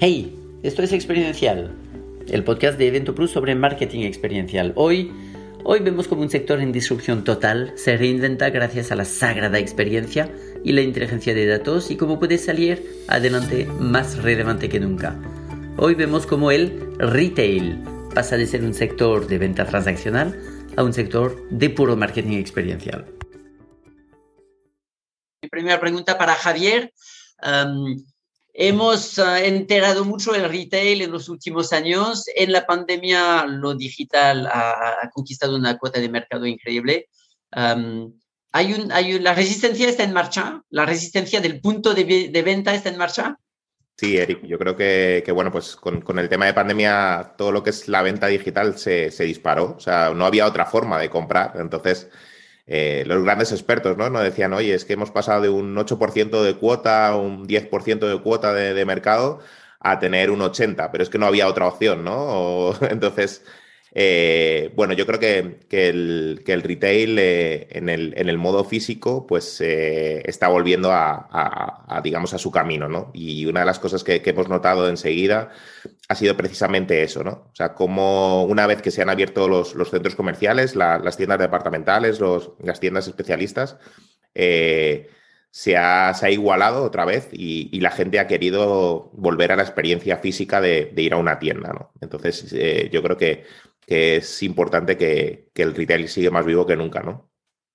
Hey, esto es Experiencial, el podcast de Evento Plus sobre marketing experiencial. Hoy, hoy vemos como un sector en disrupción total se reinventa gracias a la sagrada experiencia y la inteligencia de datos y cómo puede salir adelante más relevante que nunca. Hoy vemos cómo el retail pasa de ser un sector de venta transaccional a un sector de puro marketing experiencial. Mi primera pregunta para Javier. Hemos uh, enterado mucho el retail en los últimos años. En la pandemia lo digital ha, conquistado una cuota de mercado increíble. hay un, hay ¿La resistencia está en marcha? ¿La resistencia del punto de, de venta está en marcha? Sí, Eric, yo creo que, que bueno, pues con, con, el tema de pandemia, todo lo que es la venta digital se, se disparó. O sea, no había otra forma de comprar. Entonces, eh, los grandes expertos, ¿no? Nos decían, oye, es que hemos pasado de un 8% de cuota, un 10% de cuota de, mercado, a tener un 80%, pero es que no había otra opción, ¿no? entonces, eh, bueno, yo creo que, el, retail eh, en, el, modo físico pues está volviendo a, digamos, a su camino, ¿no? Y una de las cosas que, que hemos notado enseguida ha sido precisamente eso, ¿no? O sea, como una vez que se han abierto los, centros comerciales, las tiendas departamentales, las tiendas especialistas, eh, se, ha, igualado otra vez y, la gente ha querido volver a la experiencia física de, ir a una tienda, ¿no? Entonces, eh, yo creo que, es importante que, el retail siga más vivo que nunca, ¿no?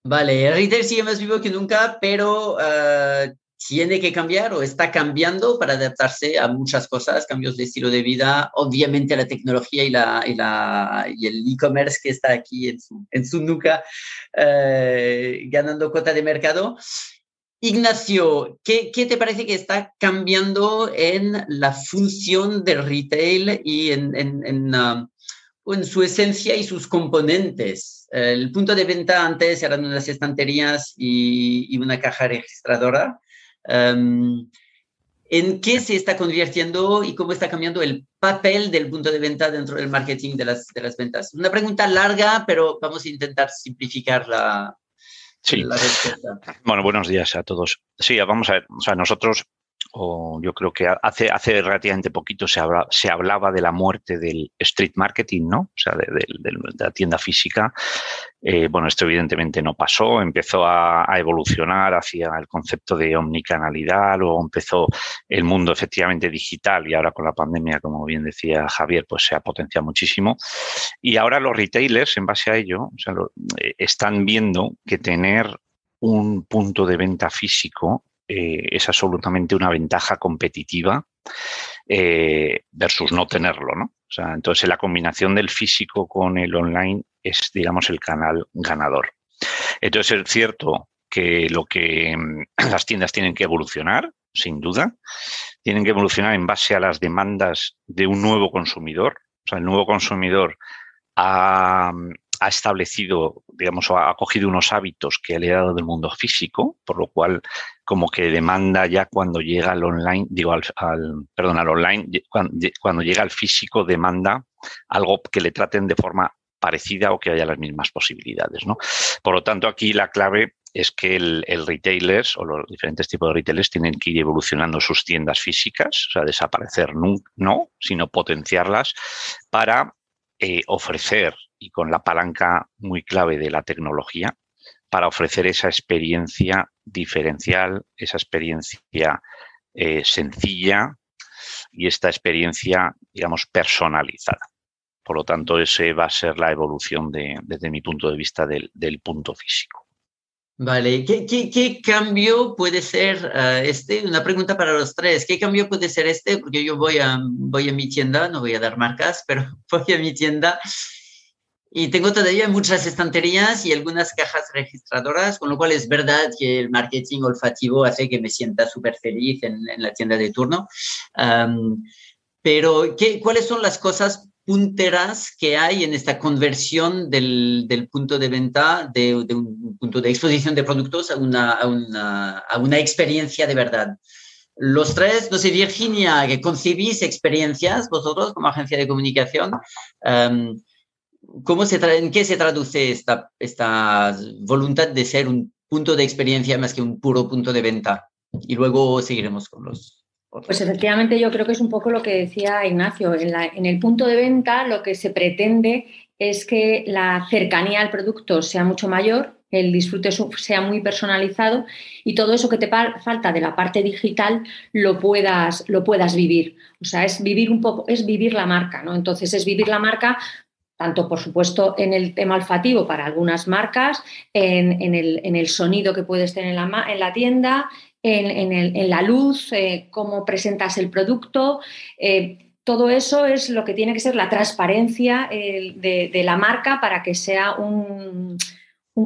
Vale, el retail sigue más vivo que nunca, pero eh, tiene que cambiar o está cambiando para adaptarse a muchas cosas, cambios de estilo de vida, obviamente la tecnología y, la, y, el e-commerce que está aquí en su, en su nuca eh, ganando cuota de mercado. Ignacio, ¿qué, ¿qué, te parece que está cambiando en la función del retail y en, en, en, um, en su esencia y sus componentes? El punto de venta antes eran unas estanterías y, y una caja registradora. Em, ¿En qué se está convirtiendo y cómo está cambiando el papel del punto de venta dentro del marketing de las, de las ventas? Una pregunta larga, pero vamos a intentar simplificar la, la respuesta. Bueno, buenos días a todos. Sí, vamos a ver. O sea, nosotros o yo creo que hace, hace relativamente poquito se, se hablaba de la muerte del street marketing, ¿no? O sea, de, la tienda física. Eh, bueno, esto evidentemente no pasó, empezó a, evolucionar hacia el concepto de omnicanalidad, luego empezó el mundo efectivamente digital y ahora con la pandemia, como bien decía Javier, pues se ha potenciado muchísimo. Y ahora los retailers, en base a ello, eh, están viendo que tener un punto de venta físico eh, es absolutamente una ventaja competitiva eh, versus no tenerlo, ¿no? O sea, entonces la combinación del físico con el online es, digamos, el canal ganador. Entonces es cierto que lo que mm, las tiendas tienen que evolucionar, sin duda, tienen que evolucionar en base a las demandas de un nuevo consumidor. O sea, el nuevo consumidor ha, ha establecido, digamos, ha cogido unos hábitos que ha dado del mundo físico, por lo cual como que demanda ya cuando llega al online, digo, al, perdón, al online, cuando, llega al físico demanda algo que le traten de forma parecida o que haya las mismas posibilidades, ¿no? Por lo tanto, aquí la clave es que el, retailers o los diferentes tipos de retailers tienen que ir evolucionando sus tiendas físicas, o sea, desaparecer no, sino potenciarlas para eh, ofrecer y con la palanca muy clave de la tecnología para ofrecer esa experiencia diferencial, esa experiencia eh, sencilla y esta experiencia, digamos, personalizada. Por lo tanto, ese va a ser la evolución desde mi punto de vista del, punto físico. Vale, ¿Qué, cambio puede ser eh, este? Una pregunta para los tres. ¿Qué cambio puede ser este? Porque yo voy a, voy a mi tienda, no voy a dar marcas, pero voy a mi tienda y tengo todavía muchas estanterías y algunas cajas registradoras, con lo cual es verdad que el marketing olfativo hace que me sienta súper feliz en, la tienda de turno. pero, ¿qué, ¿cuáles son las cosas punteras que hay en esta conversión del, del punto de venta, de, un punto de exposición de productos a una, a una, a una experiencia de verdad? Los tres, no sé, Virginia, que concebís experiencias vosotros como agencia de comunicación. ¿Cómo se ¿En qué se traduce esta, voluntad de ser un punto de experiencia más que un puro punto de venta? Y luego seguiremos con los, Pues efectivamente yo creo que es un poco lo que decía Ignacio. En, el punto de venta lo que se pretende es que la cercanía al producto sea mucho mayor, el disfrute sea muy personalizado y todo eso que te falta de la parte digital lo puedas, lo puedas vivir. O sea, es vivir un poco, es vivir la marca, ¿no? Entonces es vivir la marca tanto por supuesto en el tema olfativo para algunas marcas, en, el, sonido que puedes tener en la, en la tienda, en, la luz, eh, cómo presentas el producto. Eh, todo eso es lo que tiene que ser la transparencia de, la marca para que sea un,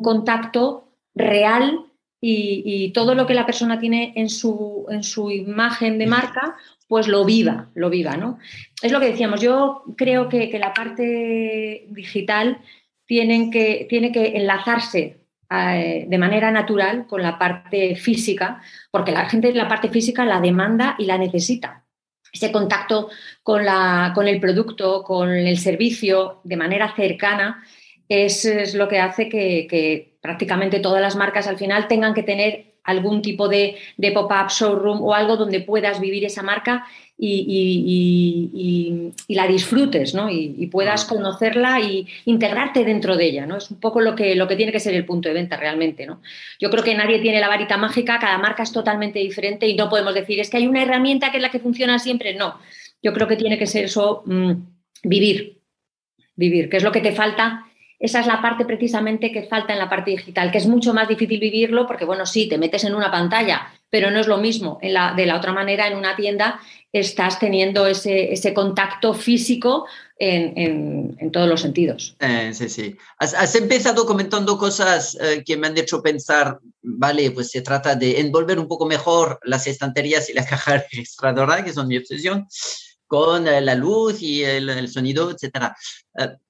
contacto real y, todo lo que la persona tiene en su imagen de marca, pues lo viva, lo viva, ¿no? Es lo que decíamos, yo creo que, la parte digital tienen que, tiene que enlazarse eh, de manera natural con la parte física, porque la gente la parte física la demanda y la necesita. Ese contacto con, la, con el producto, con el servicio de manera cercana, es, lo que hace que, prácticamente todas las marcas al final tengan que tener algún tipo de, de pop-up showroom o algo donde puedas vivir esa marca y, la disfrutes, ¿no? Y, puedas conocerla y integrarte dentro de ella, ¿no? Es un poco lo que, lo que tiene que ser el punto de venta realmente, ¿no? Yo creo que nadie tiene la varita mágica, cada marca es totalmente diferente y no podemos decir, es que hay una herramienta que es la que funciona siempre, no. Yo creo que tiene que ser eso, mm, vivir, vivir, que es lo que te falta esa es la parte precisamente que falta en la parte digital, que es mucho más difícil vivirlo porque, bueno, sí, te metes en una pantalla, pero no es lo mismo. En la, de la otra manera, en una tienda estás teniendo ese, ese contacto físico en, en, todos los sentidos. Eh, sí, sí. Has, empezado comentando cosas eh, que me han hecho pensar, vale, pues se trata de envolver un poco mejor las estanterías y la caja registradora, que son mi obsesión, con eh, la luz y el, el sonido, etc.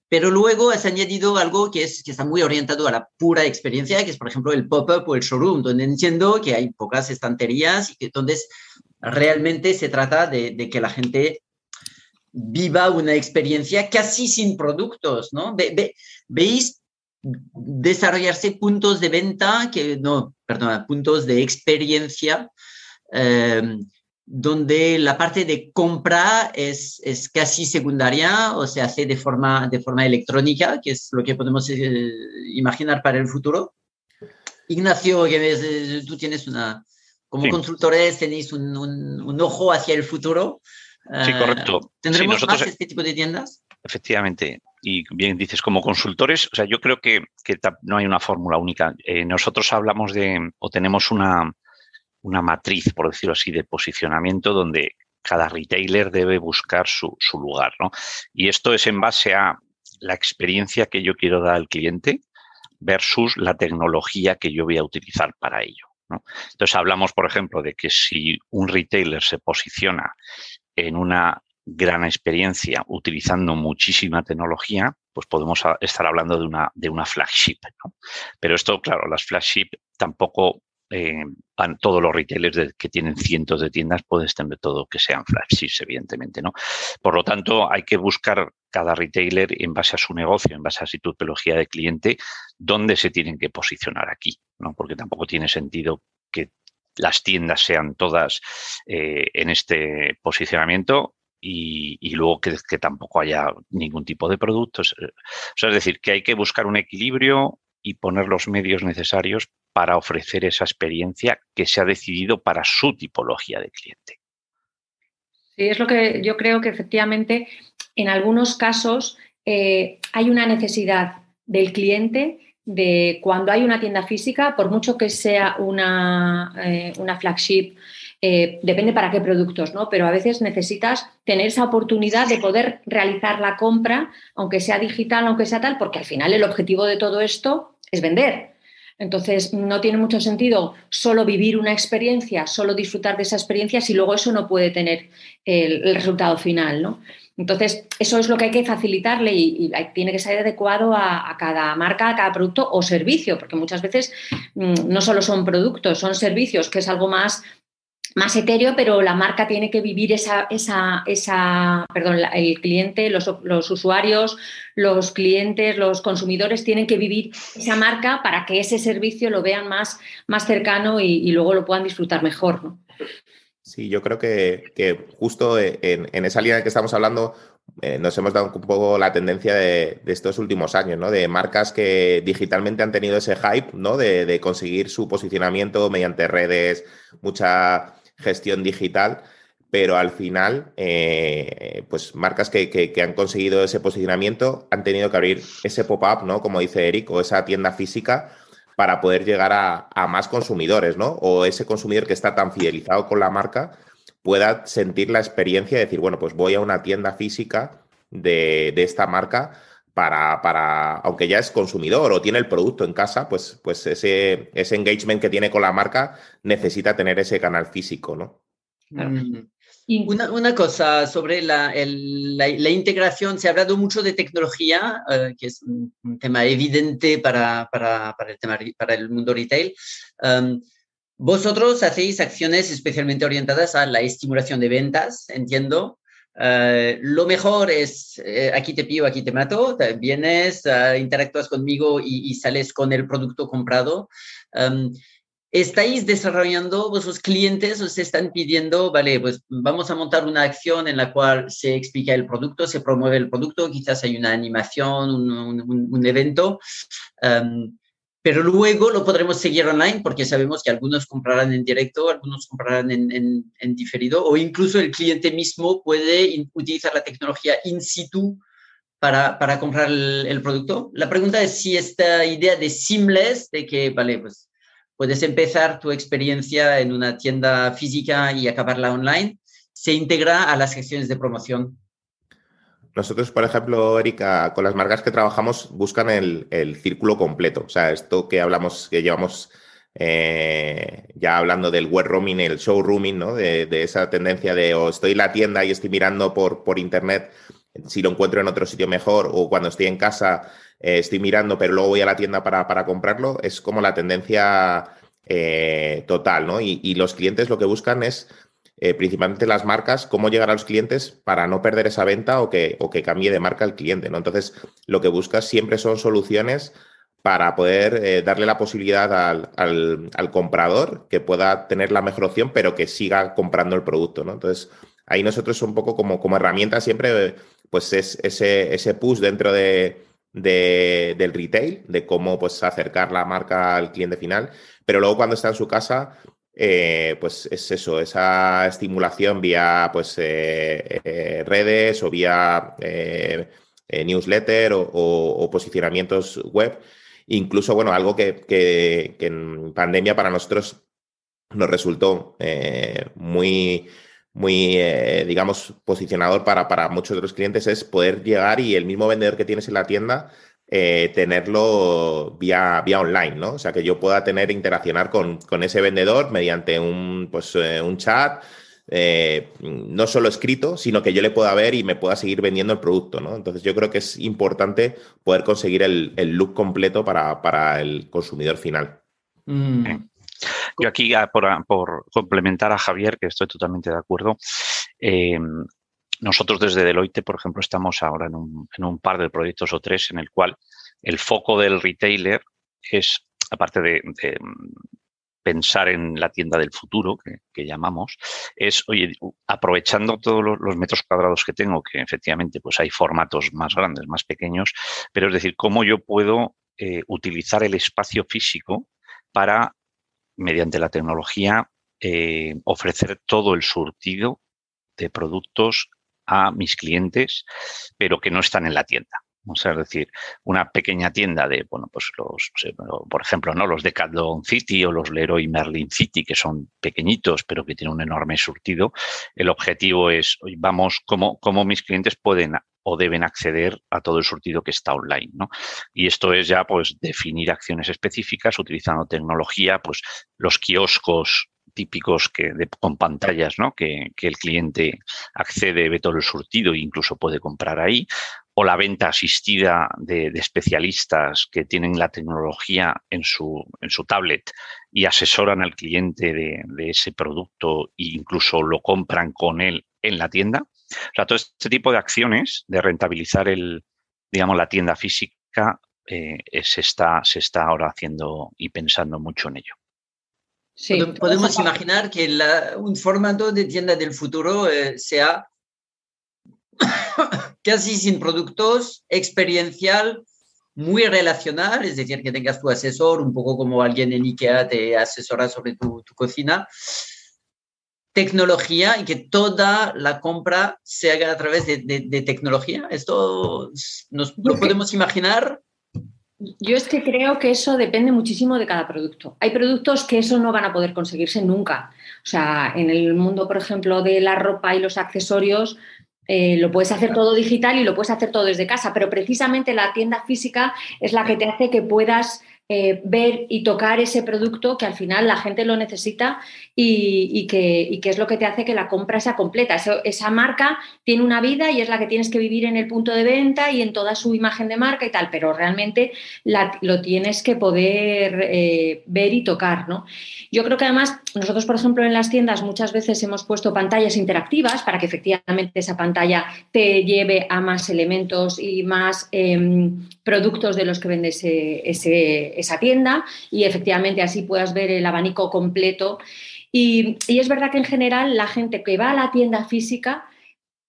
Pero luego has añadido algo que, es, que está muy orientado a la pura experiencia, que es, por ejemplo, el pop-up o el showroom, donde entiendo que hay pocas estanterías y que donde realmente se trata de, que la gente viva una experiencia casi sin productos, ¿no? ¿Veis desarrollarse puntos de venta, que no, perdona, puntos de experiencia eh, donde la parte de compra es, es, casi secundaria o se hace de forma, de forma electrónica, que es lo que podemos eh, imaginar para el futuro. Ignacio, que eh, tú tienes una, como consultores tenéis un, un, ojo hacia el futuro. Sí, correcto. Eh, ¿Tendremos más este tipo de tiendas? Efectivamente. Y bien dices, como consultores, o sea, yo creo que, que no hay una fórmula única. nosotros hablamos de, o tenemos una, una matriz, por decirlo así, de posicionamiento donde cada retailer debe buscar su, lugar. ¿no? Y esto es en base a la experiencia que yo quiero dar al cliente versus la tecnología que yo voy a utilizar para ello. Entonces hablamos, por ejemplo, de que si un retailer se posiciona en una gran experiencia utilizando muchísima tecnología, pues podemos estar hablando de una, de una flagship. Pero esto, claro, las flagship tampoco eh, todos los retailers que tienen cientos de tiendas, puedes tener todo que sean flagships, evidentemente, ¿no? Por lo tanto, hay que buscar cada retailer en base a su negocio, en base a su tipología de cliente, dónde se tienen que posicionar aquí, ¿no? Porque tampoco tiene sentido que las tiendas sean todas eh, en este posicionamiento y, luego que, que, tampoco haya ningún tipo de productos. O sea, es decir, que hay que buscar un equilibrio y poner los medios necesarios para ofrecer esa experiencia que se ha decidido para su tipología de cliente. Sí, es lo que yo creo que efectivamente en algunos casos eh, hay una necesidad del cliente de cuando hay una tienda física, por mucho que sea una, eh, una flagship, eh, depende para qué productos, ¿no? Pero a veces necesitas tener esa oportunidad de poder realizar la compra, aunque sea digital, aunque sea tal, porque al final el objetivo de todo esto es vender. Entonces, no tiene mucho sentido solo vivir una experiencia, solo disfrutar de esa experiencia si luego eso no puede tener el, resultado final, ¿no? Entonces, eso es lo que hay que facilitarle y, tiene que ser adecuado a, cada marca, a cada producto o servicio, porque muchas veces mm, no solo son productos, son servicios, que es algo más más etéreo, pero la marca tiene que vivir esa, esa, esa perdón, el cliente, los, usuarios, los clientes, los consumidores tienen que vivir esa marca para que ese servicio lo vean más, más cercano y, luego lo puedan disfrutar mejor. Sí, yo creo que, justo en, esa línea que estamos hablando, eh, nos hemos dado un poco la tendencia de, estos últimos años, ¿no? De marcas que digitalmente han tenido ese hype, ¿no? De, conseguir su posicionamiento mediante redes, mucha gestión digital, pero al final, eh, pues marcas que, han conseguido ese posicionamiento han tenido que abrir ese pop-up, ¿no? Como dice Eric, o esa tienda física para poder llegar a, más consumidores, ¿no? O ese consumidor que está tan fidelizado con la marca pueda sentir la experiencia de decir, bueno, pues voy a una tienda física de, esta marca para, para, aunque ya es consumidor o tiene el producto en casa, pues, pues ese, ese engagement que tiene con la marca necesita tener ese canal físico, ¿no? Mm. Una, cosa sobre la, la, integración, se ha hablado mucho de tecnología, eh, que es un, tema evidente para, para, para, el tema, para el mundo retail. Um, vosotros hacéis acciones especialmente orientadas a la estimulación de ventas, entiendo. Uh, lo mejor es, eh, aquí te pido, aquí te mato, vienes, uh, interactúas conmigo y, sales con el producto comprado. Um, estáis desarrollando, vuestros clientes os están pidiendo, vale, pues vamos a montar una acción en la cual se explica el producto, se promueve el producto, quizás hay una animación, un, evento, em, pero luego lo podremos seguir online porque sabemos que algunos comprarán en directo, algunos comprarán en, diferido o incluso el cliente mismo puede utilizar la tecnología in situ para, para comprar el, el, producto. La pregunta es si esta idea de seamless, de que, vale, pues puedes empezar tu experiencia en una tienda física y acabarla online, se integra a las gestiones de promoción. Nosotros, por ejemplo, Erika, con las marcas que trabajamos buscan el, círculo completo. O sea, esto que hablamos, que llevamos eh, ya hablando del web roaming, el showrooming, ¿no? De, esa tendencia de o estoy en la tienda y estoy mirando por, por internet si lo encuentro en otro sitio mejor o cuando estoy en casa eh, estoy mirando, pero luego voy a la tienda para, comprarlo, es como la tendencia eh, total, ¿no? Y, los clientes lo que buscan es, eh, principalmente las marcas, cómo llegar a los clientes para no perder esa venta o que, o que cambie de marca el cliente, ¿no? Entonces, lo que buscas siempre son soluciones para poder darle la posibilidad al, comprador que pueda tener la mejor opción, pero que siga comprando el producto, ¿no? Entonces, ahí nosotros un poco como, como herramienta siempre, pues es ese, ese push dentro de, del retail, de cómo pues, acercar la marca al cliente final, pero luego cuando está en su casa, eh, pues es eso, esa estimulación vía pues, eh, eh, redes o vía newsletter o, posicionamientos web. Incluso, bueno, algo que, que en pandemia para nosotros nos resultó muy muy, digamos, posicionador para, para muchos de los clientes es poder llegar y el mismo vendedor que tienes en la tienda, eh, tenerlo vía, vía online, ¿no? O sea, que yo pueda tener, interaccionar con, ese vendedor mediante un, pues, eh, un chat, no solo escrito, sino que yo le pueda ver y me pueda seguir vendiendo el producto, ¿no? Entonces yo creo que es importante poder conseguir el, look completo para, el consumidor final. Mm. Yo aquí, ah, por, complementar a Javier, que estoy totalmente de acuerdo, nosotros desde Deloitte, por ejemplo, estamos ahora en un, par de proyectos o tres en el cual el foco del retailer es, aparte de, pensar en la tienda del futuro, que, llamamos, es, oye, aprovechando todos los, metros cuadrados que tengo, que efectivamente pues hay formatos más grandes, más pequeños, pero es decir, cómo yo puedo eh, utilizar el espacio físico para mediante la tecnología, eh, ofrecer todo el surtido de productos a mis clientes, pero que no están en la tienda. O sea, es decir, una pequeña tienda de, bueno, pues los, por ejemplo, ¿no? Los Decathlon City o los Leroy Merlin City, que son pequeñitos, pero que tienen un enorme surtido. El objetivo es, vamos, cómo, cómo mis clientes pueden o deben acceder a todo el surtido que está online. ¿no? Y esto es ya pues definir acciones específicas utilizando tecnología, pues los kioscos típicos que con pantallas, ¿no? Que, el cliente accede, ve todo el surtido e incluso puede comprar ahí, o la venta asistida de, especialistas que tienen la tecnología en su, tablet y asesoran al cliente de, de, ese producto e incluso lo compran con él en la tienda. O sea, todo este tipo de acciones de rentabilizar el, digamos, la tienda física eh, se, está, se está ahora haciendo y pensando mucho en ello. Podemos imaginar que un formato de tienda del futuro eh, sea casi sin productos, experiencial, muy relacional, es decir, que tengas tu asesor, un poco como alguien en IKEA te asesora sobre tu, cocina, tecnología y que toda la compra se haga a través de, tecnología. Esto nos, lo podemos imaginar yo es que creo que eso depende muchísimo de cada producto. Hay productos que eso no van a poder conseguirse nunca. O sea, en el mundo, por ejemplo, de la ropa y los accesorios, eh, lo puedes hacer todo digital y lo puedes hacer todo desde casa, pero precisamente la tienda física es la que te hace que puedas eh, ver y tocar ese producto que al final la gente lo necesita y, que, es lo que te hace que la compra sea completa. esa marca tiene una vida y es la que tienes que vivir en el punto de venta y en toda su imagen de marca y tal, pero realmente lo tienes que poder eh, ver y tocar. ¿no? Yo creo que además nosotros, por ejemplo, en las tiendas muchas veces hemos puesto pantallas interactivas para que efectivamente esa pantalla te lleve a más elementos y más em, productos de los que vende ese esa tienda y efectivamente así puedas ver el abanico completo. Y, es verdad que en general la gente que va a la tienda física,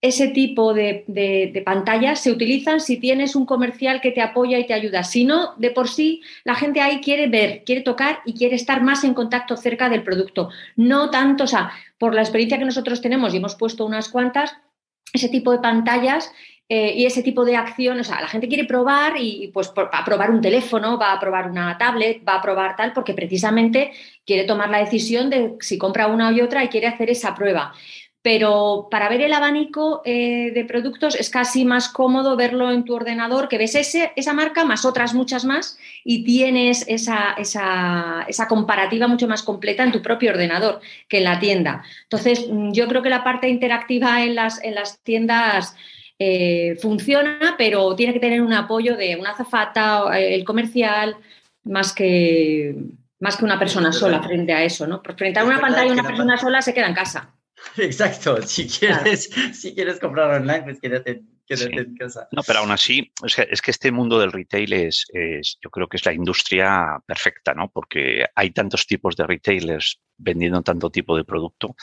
ese tipo de, pantallas se utilizan si tienes un comercial que te apoya y te ayuda. Si no, de por sí, la gente ahí quiere ver, quiere tocar y quiere estar más en contacto cerca del producto. No tanto, o sea, por la experiencia que nosotros tenemos y hemos puesto unas cuantas, ese tipo de pantallas eh, y ese tipo de acción, o sea, la gente quiere probar y pues va a probar un teléfono, va a probar una tablet, va a probar tal, porque precisamente quiere tomar la decisión de si compra una y otra y quiere hacer esa prueba. Pero para ver el abanico eh, de productos es casi más cómodo verlo en tu ordenador, que ves ese, esa marca más otras muchas más y tienes esa, esa, esa comparativa mucho más completa en tu propio ordenador que en la tienda. Entonces, mm, yo creo que la parte interactiva en las, en las tiendas eh, funciona, pero tiene que tener un apoyo de una azafata, eh, el comercial, más que, más que una persona sola frente a eso, ¿no? frente a una pantalla una persona sola se queda en casa. Exacto, si quieres, si quieres comprar online, pues quédate, en casa. No, pero aún así, es que, este mundo del retail es, yo creo que es la industria perfecta, ¿no? Porque hay tantos tipos de retailers vendiendo tanto tipo de producto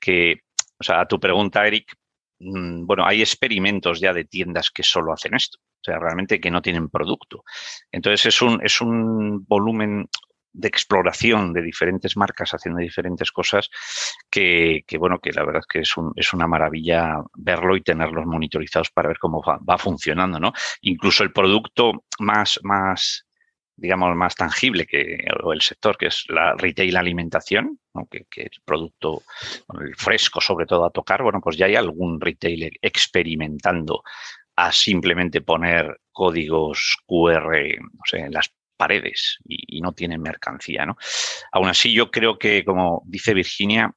que, o sea, a tu pregunta, Eric, bueno, hay experimentos ya de tiendas que solo hacen esto, o sea, realmente que no tienen producto. Entonces es un, es un volumen de exploración de diferentes marcas haciendo diferentes cosas que, bueno, que la verdad es que es, es, una maravilla verlo y tenerlos monitorizados para ver cómo va, va funcionando, ¿no? Incluso el producto más, más digamos, más tangible que el sector, que es la retail alimentación, que, que, el producto fresco sobre todo a tocar, bueno, pues ya hay algún retailer experimentando a simplemente poner códigos QR en las paredes y, no tienen mercancía. ¿no? Aún así, yo creo que, como dice Virginia,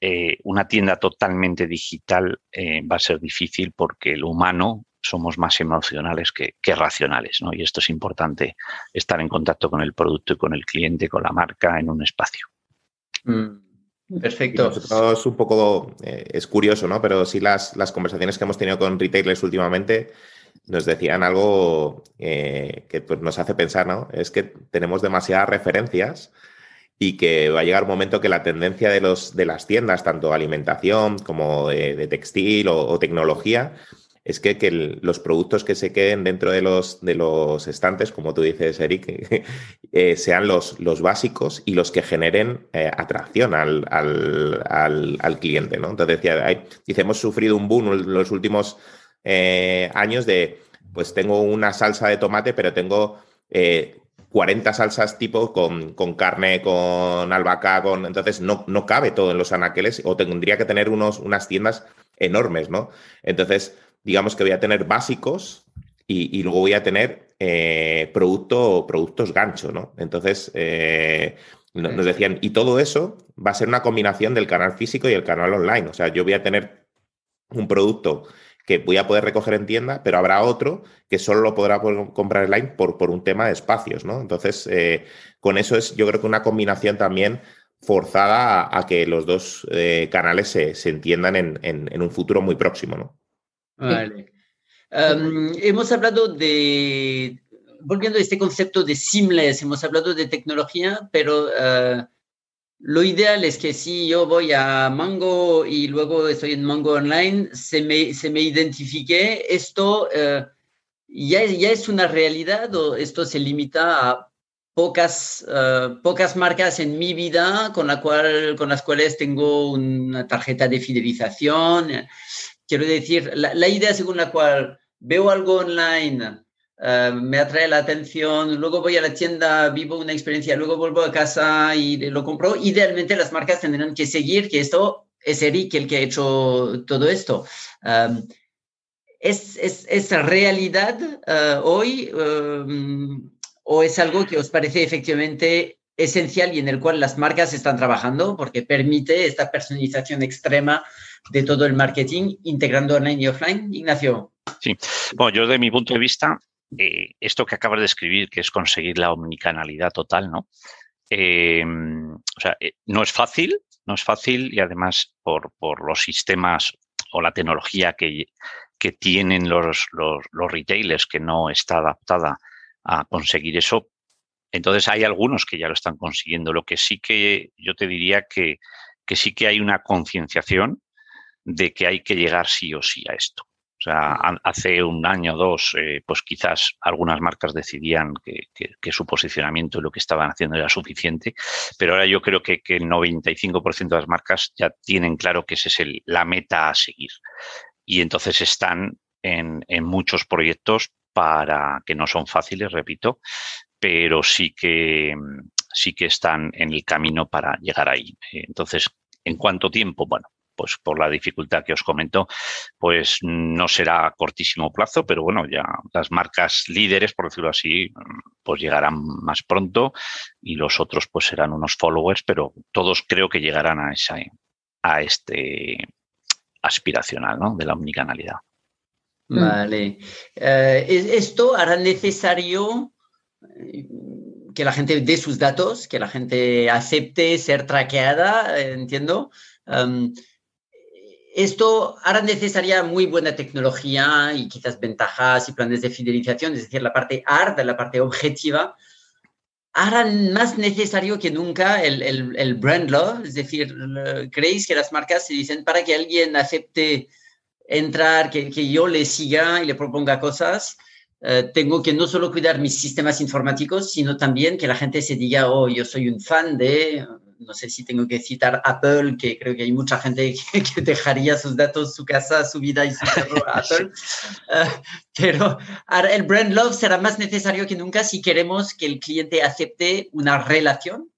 eh, una tienda totalmente digital eh, va a ser difícil porque el humano somos más emocionales que, racionales, ¿no? Y esto es importante, estar en contacto con el producto y con el cliente, con la marca en un espacio. Mm, perfecto. es un poco, eh, es curioso, ¿no? Pero sí las, las conversaciones que hemos tenido con retailers últimamente nos decían algo eh, que pues, nos hace pensar, ¿no? Es que tenemos demasiadas referencias y que va a llegar un momento que la tendencia de, los, de las tiendas, tanto alimentación como de, textil o, tecnología, es que, los productos que se queden dentro de los, de los estantes, como tú dices, Eric, eh, sean los, los básicos y los que generen eh, atracción al, cliente. ¿no? Entonces, decía, dice, hemos sufrido un boom en los últimos eh, años de, pues tengo una salsa de tomate, pero tengo 40 salsas tipo con, con, carne, con albahaca, con. Entonces no, no cabe todo en los anaqueles, o tendría que tener unos, unas tiendas enormes, ¿no? Entonces, digamos que voy a tener básicos y, luego voy a tener eh, producto, productos gancho, ¿no? Entonces, eh, nos decían, y todo eso va a ser una combinación del canal físico y el canal online. O sea, yo voy a tener un producto que voy a poder recoger en tienda, pero habrá otro que solo lo podrá comprar online por, por un tema de espacios, ¿no? Entonces, eh, con eso es, yo creo que una combinación también forzada a, que los dos canales se, entiendan en, en, un futuro muy próximo, ¿no? Vale. hemos hablado de, volviendo a este concepto de seamless, hemos hablado de tecnología, pero ah, lo ideal es que si yo voy a Mango y luego estoy en Mango Online, se me, se me identifique, esto eh, ya, ya es una realidad o esto se limita a pocas, eh, pocas marcas en mi vida con, la cual, con las cuales tengo una tarjeta de fidelización. Quiero decir, la, la idea según la cual veo algo online eh, me atrae la atención, luego voy a la tienda, vivo una experiencia, luego vuelvo a casa y lo compro. Idealmente las marcas tendrán que seguir que esto es Eric el que ha hecho todo esto. Um, ¿es, es, ¿es, realidad uh, hoy um, o es algo que os parece efectivamente esencial y en el cual las marcas están trabajando porque permite esta personalización extrema de todo el marketing integrando online y offline? Ignacio. Sí, bueno, yo desde mi punto de vista eh, esto que acabas de escribir, que es conseguir la omnicanalidad total, ¿no? Em, o sea, eh, no es fácil, no es fácil y además por, los sistemas o la tecnología que, que tienen los, los, los, retailers que no está adaptada a conseguir eso. Entonces hay algunos que ya lo están consiguiendo. Lo que sí que yo te diría que, que sí que hay una concienciación de que hay que llegar sí o sí a esto. O sea, hace un año o dos, eh, pues quizás algunas marcas decidían que, su posicionamiento y lo que estaban haciendo era suficiente, pero ahora yo creo que, el 95% de las marcas ya tienen claro que esa es la meta a seguir. Y entonces están en, muchos proyectos para que no son fáciles, repito, pero sí que sí que están en el camino para llegar ahí. Entonces, ¿en cuánto tiempo? Bueno, pues por la dificultad que os comento, pues no será a cortísimo plazo, pero bueno, ya las marcas líderes, por decirlo así, pues llegarán más pronto y los otros pues serán unos followers, pero todos creo que llegarán a esa a este aspiracional ¿no? de la omnicanalidad. Mm. Vale. Eh, ¿Esto hará necesario eh, que la gente dé sus datos, que la gente acepte ser traqueada, eh, entiendo? Esto hará necesaria muy buena tecnología y quizás ventajas y planes de fidelización, es decir, la parte hard, la parte objetiva, harán más necesario que nunca el, el, brand love, es decir, creéis que las marcas se dicen para que alguien acepte entrar, que, que yo le siga y le proponga cosas, eh, tengo que no solo cuidar mis sistemas informáticos, sino también que la gente se diga, oh, yo soy un fan de no sé si tengo que citar Apple, que creo que hay mucha gente que, dejaría sus datos, su casa, su vida y su perro a Apple. Eh, pero el brand love será más necesario que nunca si queremos que el cliente acepte una relación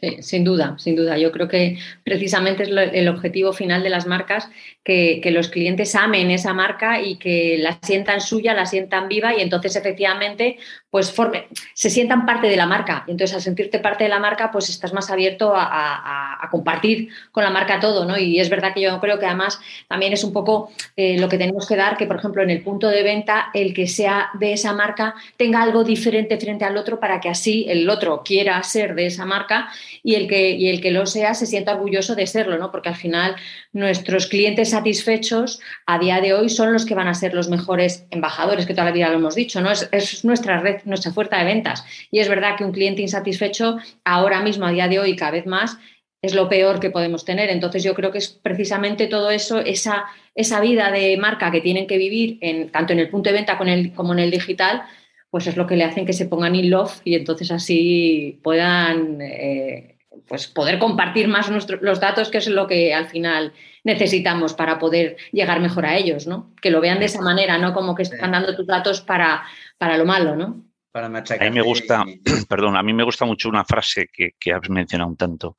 Sí, sin duda, sin duda. Yo creo que precisamente es el objetivo final de las marcas, que, los clientes amen esa marca y que la sientan suya, la sientan viva y entonces efectivamente pues forme, se sientan parte de la marca. Y entonces al sentirte parte de la marca pues estás más abierto a, compartir con la marca todo, ¿no? Y es verdad que yo creo que además también es un poco eh, lo que tenemos que dar, que por ejemplo en el punto de venta el que sea de esa marca tenga algo diferente frente al otro para que así el otro quiera ser de esa marca y el que, y el que lo sea se sienta orgulloso de serlo, ¿no? Porque al final nuestros clientes satisfechos a día de hoy son los que van a ser los mejores embajadores, que toda la vida lo hemos dicho, ¿no? Es, es nuestra red, nuestra fuerza de ventas. Y es verdad que un cliente insatisfecho ahora mismo, a día de hoy, cada vez más, es lo peor que podemos tener. Entonces yo creo que es precisamente todo eso, esa, esa vida de marca que tienen que vivir en, tanto en el punto de venta como en el, como en el digital, pues es lo que le hacen que se pongan in love y entonces así puedan eh, pues poder compartir más los datos, que es lo que al final necesitamos para poder llegar mejor a ellos, ¿no? Que lo vean de esa manera, no como que están dando tus datos para, para lo malo, ¿no? Para A mí me gusta, perdón, a mí me gusta mucho una frase que, que has mencionado un tanto,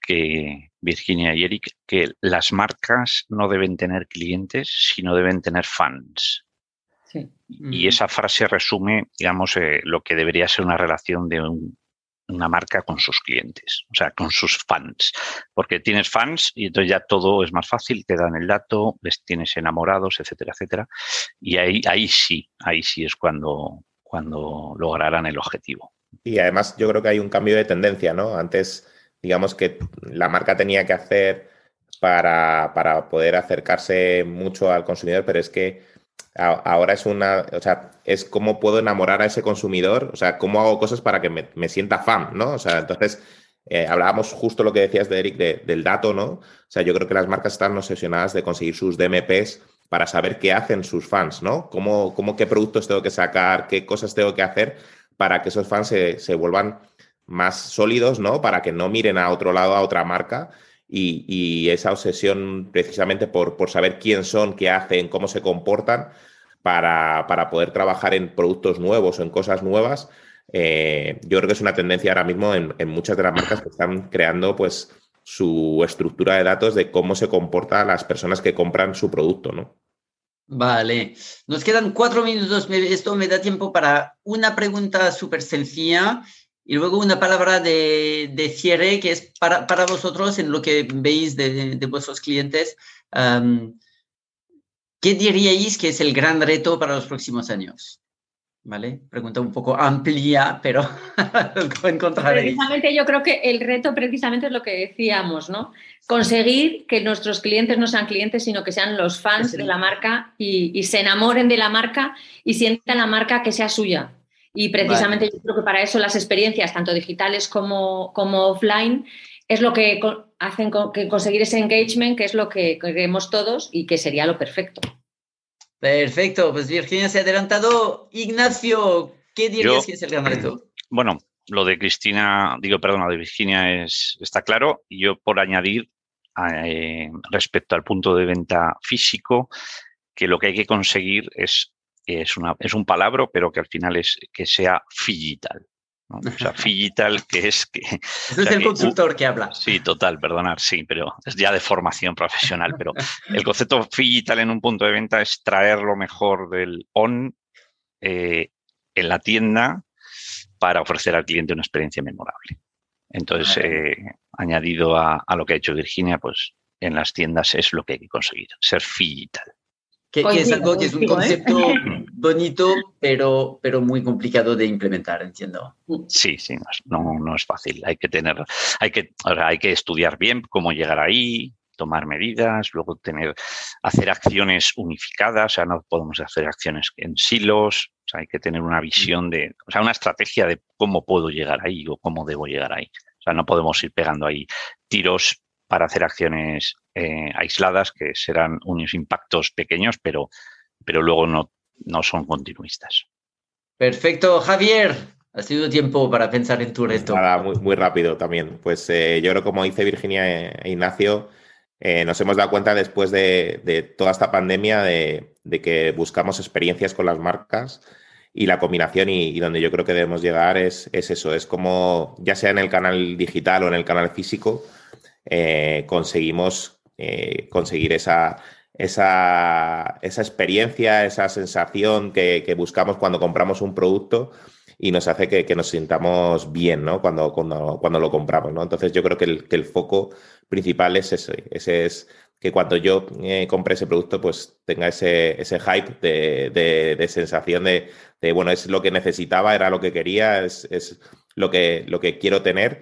que Virginia y Eric, que las marcas no deben tener clientes, sino deben tener fans. Y esa frase resume, digamos, eh, lo que debería ser una relación de una marca con sus clientes, o sea, con sus fans. Porque tienes fans y entonces ya todo es más fácil, te dan el dato, les tienes enamorados, etcétera, etcétera. Y ahí, ahí sí, ahí sí es cuando, cuando lograrán el objetivo. Y además yo creo que hay un cambio de tendencia, ¿no? Antes, digamos que la marca tenía que hacer para, para poder acercarse mucho al consumidor, pero es que ahora es una, o sea, es cómo puedo enamorar a ese consumidor, o sea, cómo hago cosas para que me, sienta fan, ¿no? O sea, entonces eh, hablábamos justo lo que decías de Eric del dato, ¿no? O sea, yo creo que las marcas están obsesionadas de conseguir sus DMPs para saber qué hacen sus fans, ¿no? Cómo, cómo qué productos tengo que sacar, qué cosas tengo que hacer para que esos fans se, vuelvan más sólidos, ¿no? Para que no miren a otro lado, a otra marca. Y, esa obsesión precisamente por, por, saber quién son, qué hacen, cómo se comportan, para, para poder trabajar en productos nuevos o en cosas nuevas, eh, yo creo que es una tendencia ahora mismo en, muchas de las marcas que están creando pues su estructura de datos de cómo se comportan las personas que compran su producto, ¿no? Vale, nos quedan cuatro minutos. Esto me da tiempo para una pregunta súper sencilla y luego una palabra de, cierre que es para, para, vosotros en lo que veis de, vuestros clientes. ¿Qué diríais que es el gran reto para los próximos años? ¿Vale? Pregunta un poco amplia, pero encontraréis. Precisamente yo creo que el reto precisamente es lo que decíamos, ¿no? Conseguir que nuestros clientes no sean clientes, sino que sean los fans de la marca y, se enamoren de la marca y sientan la marca que sea suya. Y precisamente yo creo que para eso las experiencias, tanto digitales como, como offline, es lo que hacen que conseguir ese engagement, que es lo que queremos todos y que sería lo perfecto. Perfecto, pues Virginia se ha adelantado. Ignacio, ¿qué dirías que es el gran reto? Bueno, lo de Cristina, digo, perdón, lo de Virginia es, está claro. Y yo por añadir eh, respecto al punto de venta físico, que lo que hay que conseguir es, es, una, es un palabra, pero que al final es que sea digital. O sea, digital, que es que... es el consultor que habla. Sí, total, perdonar, sí, pero es ya de formación profesional. Pero el concepto digital en un punto de venta es traer lo mejor del on eh, en la tienda para ofrecer al cliente una experiencia memorable. Entonces, eh, añadido a, a, lo que ha hecho Virginia, pues en las tiendas es lo que hay que conseguir, ser digital. Que, es algo que es un ¿eh? concepto bonito, pero, pero muy complicado de implementar, entiendo. Sí, sí, no, no, es fácil. Hay que tener, hay que, hay que estudiar bien cómo llegar ahí, tomar medidas, luego tener, hacer acciones unificadas, o sea, no podemos hacer acciones en silos, o sea, hay que tener una visión de, o sea, una estrategia de cómo puedo llegar ahí o cómo debo llegar ahí. O sea, no podemos ir pegando ahí tiros para hacer acciones eh, aisladas que serán unos impactos pequeños, pero, pero luego no, no son continuistas. Perfecto, Javier. Ha sido tiempo para pensar en tu reto. Nada, muy, muy rápido también. Pues eh, yo creo, como dice Virginia e Ignacio, eh, nos hemos dado cuenta después de, toda esta pandemia de, que buscamos experiencias con las marcas y la combinación y, donde yo creo que debemos llegar es, es, eso, es como ya sea en el canal digital o en el canal físico, eh, conseguimos eh, conseguir esa, esa, experiencia, esa sensación que, buscamos cuando compramos un producto y nos hace que, nos sintamos bien ¿no? cuando, cuando, cuando, lo compramos. ¿no? Entonces yo creo que el, que el foco principal es ese, ese es que cuando yo eh, compre ese producto, pues tenga ese, ese hype de, de, sensación de, de, bueno, es lo que necesitaba, era lo que quería, es, es lo, que, lo que quiero tener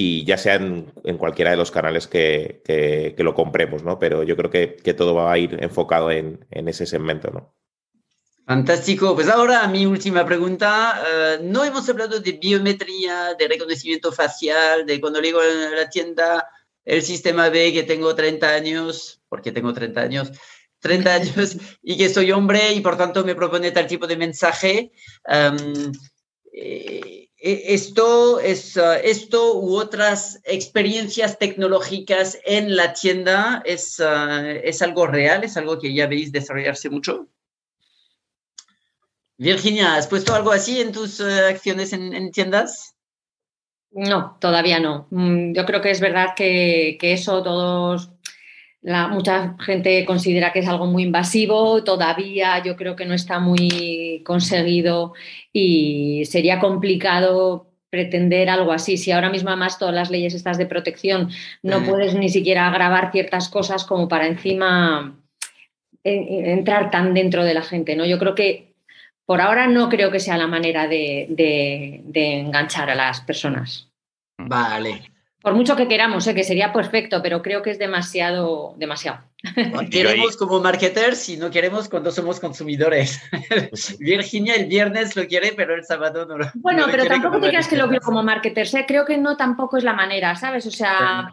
y ya sea en, cualquiera de los canales que, lo compremos, ¿no? Pero yo creo que, todo va a ir enfocado en, ese segmento, ¿no? Fantástico. Pues ahora mi última pregunta. Eh, no hemos hablado de biometría, de reconocimiento facial, de cuando llego a la tienda, el sistema ve que tengo 30 años, porque tengo 30 años, 30 años y que soy hombre y por tanto me propone tal tipo de mensaje. Em, eh, esto, es, uh, esto u otras experiencias tecnológicas en la tienda es, uh, es algo real, es algo que ya veis desarrollarse mucho. Virginia, ¿has puesto algo así en tus uh, acciones en, tiendas? No, todavía no. Mm, yo creo que es verdad que eso todos la, mucha gente considera que es algo muy invasivo, todavía yo creo que no está muy conseguido y sería complicado pretender algo así. Si ahora mismo además todas las leyes estas de protección no puedes ni siquiera grabar ciertas cosas como para encima entrar tan dentro de la gente, ¿no? Yo creo que por ahora no creo que sea la manera de enganchar a las personas. Vale. Por mucho que queramos, ¿eh? que sería perfecto, pero creo que es demasiado, demasiado. queremos como marketers y no queremos cuando somos consumidores. Virginia el viernes lo quiere, pero el sábado no lo Bueno, pero tampoco te creas que lo veo como marketers. ¿eh? Creo que no tampoco es la manera, ¿sabes? O sea,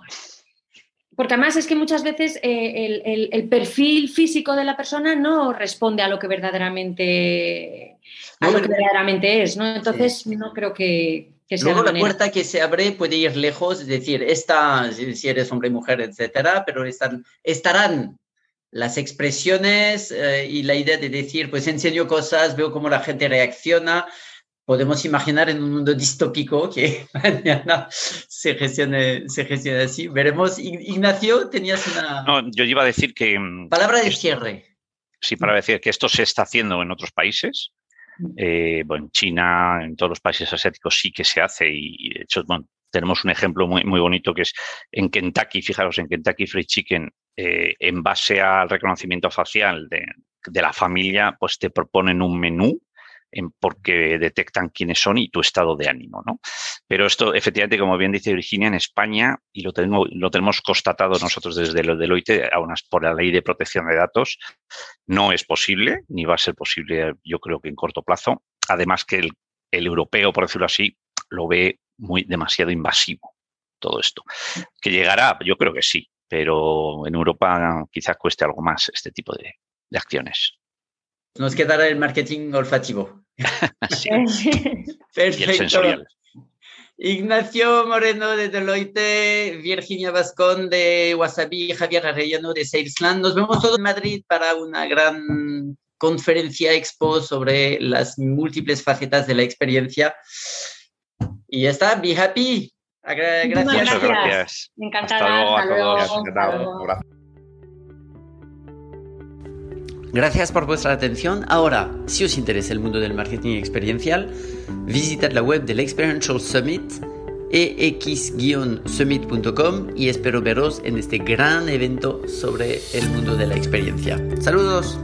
porque además es que muchas veces eh, el, perfil físico de la persona no responde a lo que verdaderamente, a lo que verdaderamente es, ¿no? Entonces no creo que, que sea Luego la, puerta que se abre puede ir lejos, es decir, esta, si eres hombre, mujer, etcétera, pero están, estarán las expresiones eh, y la idea de decir, pues enseño cosas, veo cómo la gente reacciona, podemos imaginar en un mundo distópico que mañana se gestione, se gestione así. Veremos. Ignacio, tenías una... No, yo iba a decir que... Mm, Palabra de cierre. Sí, para decir que esto se está haciendo en otros países. Eh, bueno, en China, en todos los países asiáticos sí que se hace y, de hecho, tenemos un ejemplo muy, muy bonito que es en Kentucky, fijaros, en Kentucky Fried Chicken, eh, en base al reconocimiento facial de, de la familia, pues te proponen un menú porque detectan quiénes son y tu estado de ánimo, ¿no? Pero esto, efectivamente, como bien dice Virginia, en España, y lo tenemos, lo tenemos constatado nosotros desde el Deloitte, aún por la ley de protección de datos, no es posible, ni va a ser posible, yo creo que en corto plazo. Además que el, europeo, por decirlo así, lo ve muy demasiado invasivo todo esto. ¿Que llegará? Yo creo que sí, pero en Europa quizás cueste algo más este tipo de acciones. Nos quedará el marketing olfativo. Perfecto. Ignacio Moreno de Deloitte, Virginia Vascón de Wasabi, Javier Arellano de Salesland. Nos vemos todos en Madrid para una gran conferencia expo sobre las múltiples facetas de la experiencia. Y ya está, be happy. Gracias. gracias. Encantada. Hasta luego. Gracias por vuestra atención. Ahora, si os interesa el mundo del marketing experiencial, visitad la web del Experiential Summit ex-summit.com y espero veros en este gran evento sobre el mundo de la experiencia. Saludos.